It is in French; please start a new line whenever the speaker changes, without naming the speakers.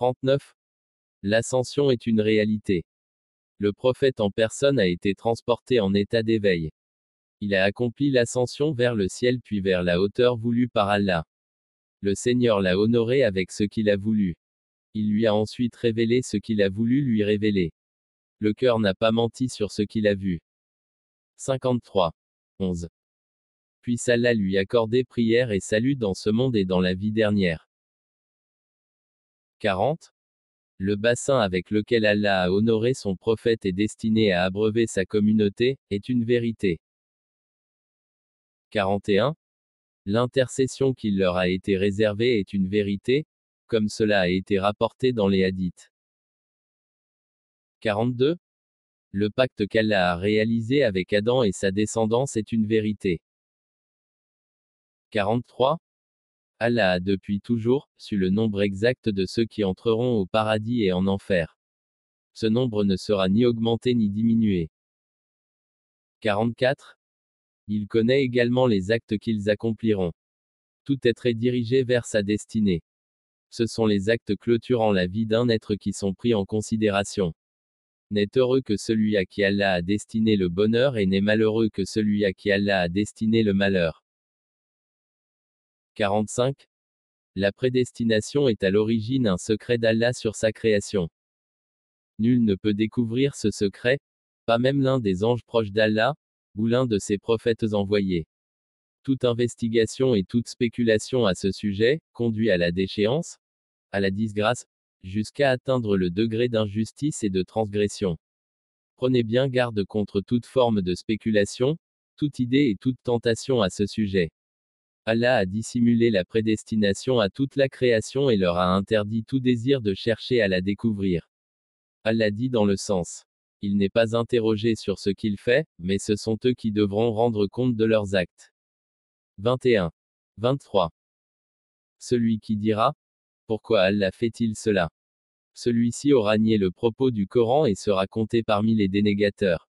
39. L'ascension est une réalité. Le prophète en personne a été transporté en état d'éveil. Il a accompli l'ascension vers le ciel puis vers la hauteur voulue par Allah. Le Seigneur l'a honoré avec ce qu'il a voulu. Il lui a ensuite révélé ce qu'il a voulu lui révéler. Le cœur n'a pas menti sur ce qu'il a vu. 53. 11. Puisse Allah lui accorder prière et salut dans ce monde et dans la vie dernière. 40. Le bassin avec lequel Allah a honoré son prophète et destiné à abreuver sa communauté, est une vérité. 41. L'intercession qui leur a été réservée est une vérité, comme cela a été rapporté dans les hadiths. 42. Le pacte qu'Allah a réalisé avec Adam et sa descendance est une vérité. 43. Allah a depuis toujours su le nombre exact de ceux qui entreront au paradis et en enfer. Ce nombre ne sera ni augmenté ni diminué. 44. Il connaît également les actes qu'ils accompliront. Tout être est dirigé vers sa destinée. Ce sont les actes clôturant la vie d'un être qui sont pris en considération. N'est heureux que celui à qui Allah a destiné le bonheur et n'est malheureux que celui à qui Allah a destiné le malheur. 45. La prédestination est à l'origine un secret d'Allah sur sa création. Nul ne peut découvrir ce secret, pas même l'un des anges proches d'Allah, ou l'un de ses prophètes envoyés. Toute investigation et toute spéculation à ce sujet, conduit à la déchéance, à la disgrâce, jusqu'à atteindre le degré d'injustice et de transgression. Prenez bien garde contre toute forme de spéculation, toute idée et toute tentation à ce sujet. Allah a dissimulé la prédestination à toute la création et leur a interdit tout désir de chercher à la découvrir. Allah dit dans le sens il n'est pas interrogé sur ce qu'il fait, mais ce sont eux qui devront rendre compte de leurs actes. 21. 23. Celui qui dira Pourquoi Allah fait-il cela? Celui-ci aura nié le propos du Coran et sera compté parmi les dénégateurs.